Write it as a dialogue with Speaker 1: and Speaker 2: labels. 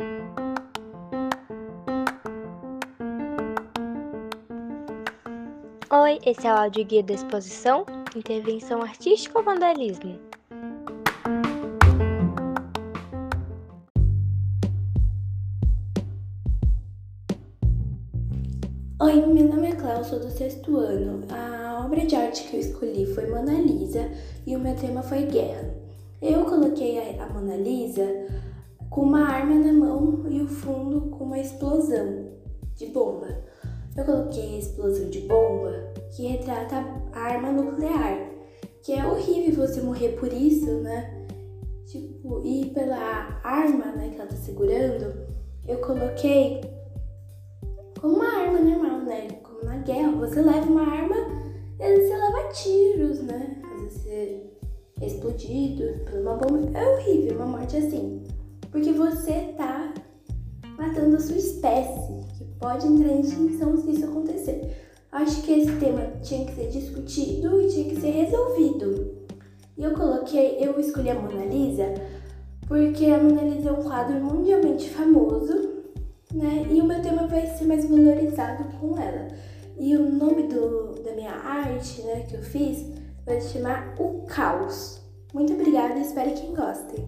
Speaker 1: Oi, esse é o áudio guia da exposição Intervenção Artística ou Vandalismo?
Speaker 2: Oi, meu nome é Cláudia, sou do sexto ano. A obra de arte que eu escolhi foi Mona Lisa e o meu tema foi guerra. Eu coloquei a Mona Lisa com uma arma na mão e o fundo com uma explosão de bomba. Eu coloquei a explosão de bomba que retrata a arma nuclear, que é horrível você morrer por isso, né? Tipo, e pela arma né, que ela tá segurando, eu coloquei como uma arma normal, né? Como na guerra, você leva uma arma e às vezes você leva tiros, né? Às vezes você é explodido por uma bomba. É horrível uma morte assim. Porque você tá matando a sua espécie pode entrar em extinção se isso acontecer. Acho que esse tema tinha que ser discutido e tinha que ser resolvido. E eu coloquei, eu escolhi a Mona Lisa porque a Mona Lisa é um quadro mundialmente famoso, né? E o meu tema vai ser mais valorizado com ela. E o nome do, da minha arte, né, que eu fiz, vai se chamar O Caos. Muito obrigada e espero que gostem.